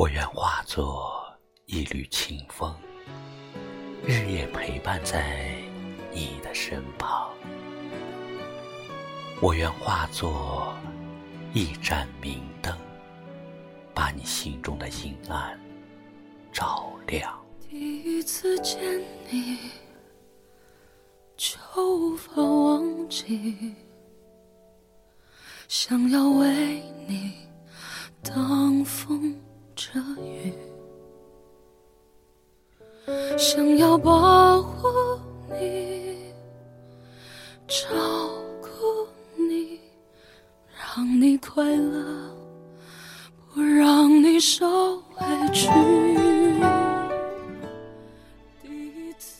我愿化作一缕清风，日夜陪伴在你的身旁。我愿化作一盏明灯，把你心中的阴暗照亮。第一次见你，就无法忘记，想要为你挡风。遮雨，想要保护你，照顾你，让你快乐，不让你受委屈。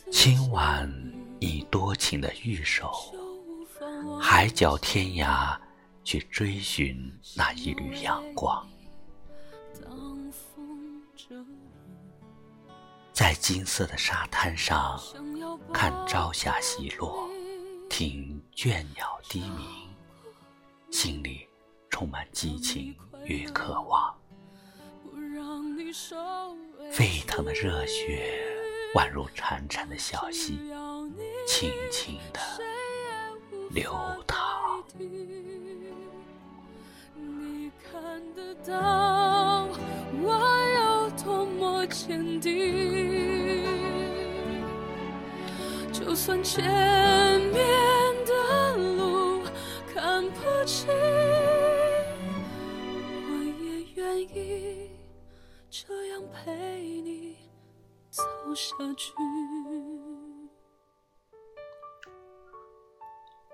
今晚你多情的玉手，海角天涯去追寻那一缕阳光。在金色的沙滩上，看朝霞西落，听倦鸟低鸣，心里充满激情与渴望。沸腾的热血宛如潺潺的小溪，轻轻地流淌。你看得到天地？就算前面的路看不清，我也愿意这样陪你走下去。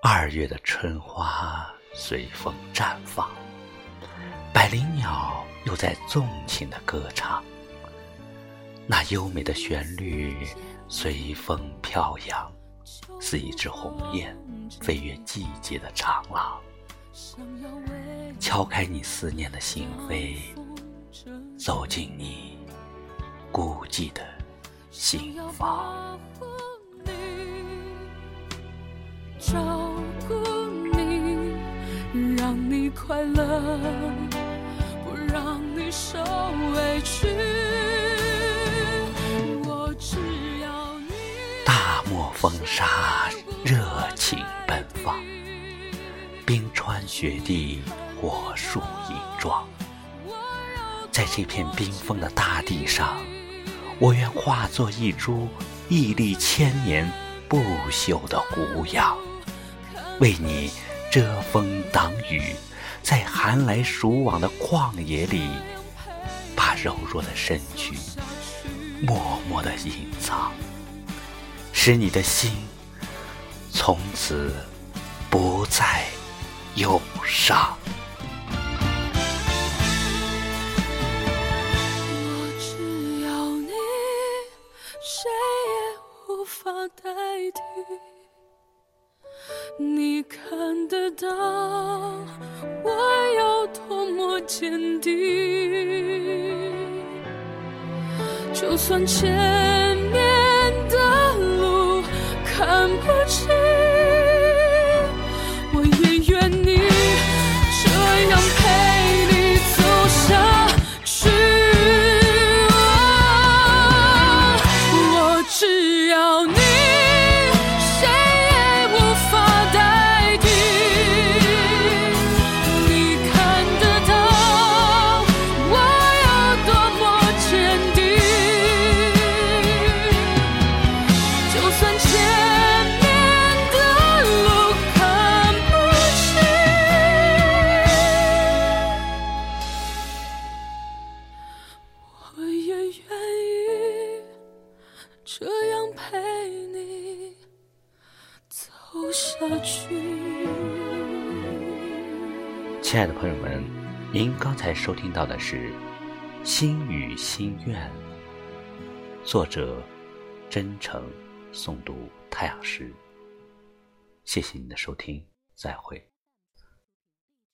二月的春花随风绽放，百灵鸟又在纵情的歌唱，那优美的旋律。随风飘扬，似一只鸿雁飞越季节的长廊，敲开你思念的心扉，走进你孤寂的心房。照顾你，让你快乐，不让你受委屈。风沙热情奔放，冰川雪地火树银装。在这片冰封的大地上，我愿化作一株屹立千年不朽的古杨，为你遮风挡雨，在寒来暑往的旷野里，把柔弱的身躯默默的隐藏。使你的心从此不再忧伤。我只要你，谁也无法代替。你看得到我有多么坚定，就算前这样陪你走下去亲爱的朋友们，您刚才收听到的是《心语心愿》，作者真诚诵读太阳石。谢谢您的收听，再会。